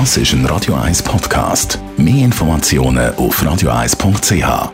Das ist ein Radio 1 Podcast. Mehr Informationen auf radio1.ch.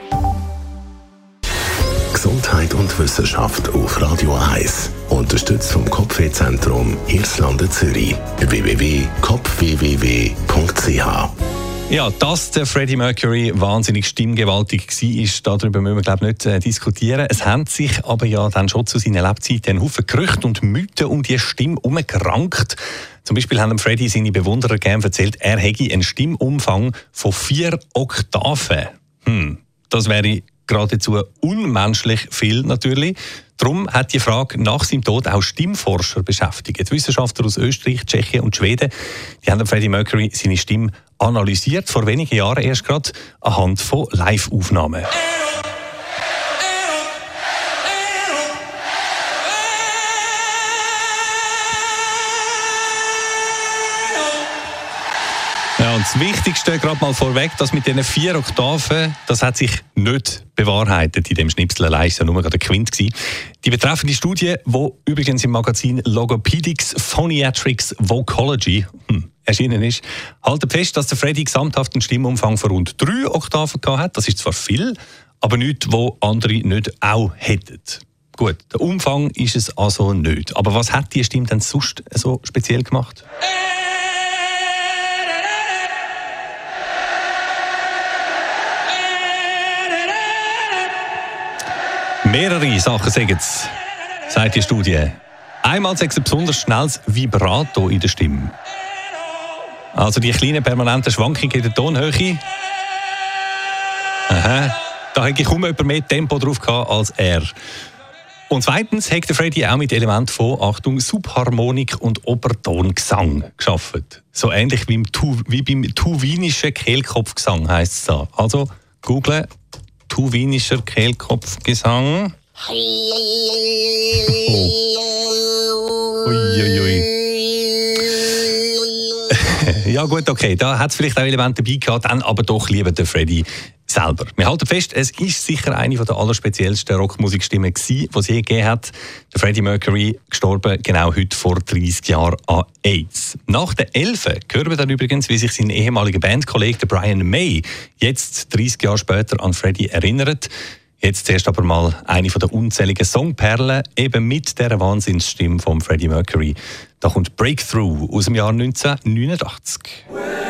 Gesundheit und Wissenschaft auf Radio 1. Unterstützt vom Kopfwehzentrum Irlande Zürich. www.kopfwww.ch ja, dass der Freddie Mercury wahnsinnig stimmgewaltig war, darüber müssen wir glaube nicht äh, diskutieren. Es haben sich aber ja dann schon zu seiner Lebzeit ein Haufen Gerüchte und Mythen um die Stimme herumgerankt. Zum Beispiel haben Freddie seine Bewunderer gerne erzählt, er hätte einen Stimmumfang von vier Oktaven. Hm, das wäre geradezu unmenschlich viel natürlich. Darum hat die Frage nach seinem Tod auch Stimmforscher beschäftigt. Wissenschaftler aus Österreich, Tschechien und Schweden die haben Freddie Mercury seine Stimme analysiert, vor wenigen Jahren erst gerade anhand von Live-Aufnahmen. Und das Wichtigste, gerade mal vorweg, dass mit diesen vier Oktaven, das hat sich nicht bewahrheitet in dem Schnipsel allein, ist ja nur gerade der Quint gewesen. Die betreffende Studie, die übrigens im Magazin Logopedics Phoniatrics Vocology hm, erschienen ist, haltet fest, dass der Freddy gesamthaft einen Stimmumfang von rund drei Oktaven hat. Das ist zwar viel, aber nichts, wo andere nicht auch hätten. Gut, der Umfang ist es also nicht. Aber was hat die Stimme denn sonst so speziell gemacht? Mehrere Sachen sagen es, sagt die Studie. Einmal sagt ein besonders schnelles Vibrato in der Stimme. Also die kleinen permanenten Schwankungen in der Tonhöhe. Aha, da hätte ich kaum jemand mehr Tempo drauf gehabt als er. Und zweitens hat der Freddy auch mit Elementen von, Achtung, Subharmonik und Obertongesang geschaffen. So ähnlich wie, tu, wie beim tuwinischen Kehlkopfgesang heisst es da. Also, google tuwinischer Kehlkopfgesang. Oh. Uiuiui. ja gut, okay, da hat es vielleicht auch Elemente dabei gehabt, dann aber doch lieber der Freddy selber. Wir halten fest, es ist sicher eine der allerspeziellsten Rockmusikstimmen die es je gegeben hat. Der Freddie Mercury gestorben genau heute vor 30 Jahren an AIDS. Nach der Elfen hören wir dann übrigens, wie sich sein ehemaliger Bandkollege Brian May jetzt 30 Jahre später an Freddie erinnert. Jetzt zuerst aber mal eine der unzähligen Songperlen, eben mit der Wahnsinnsstimme von Freddie Mercury. Da kommt Breakthrough aus dem Jahr 1989.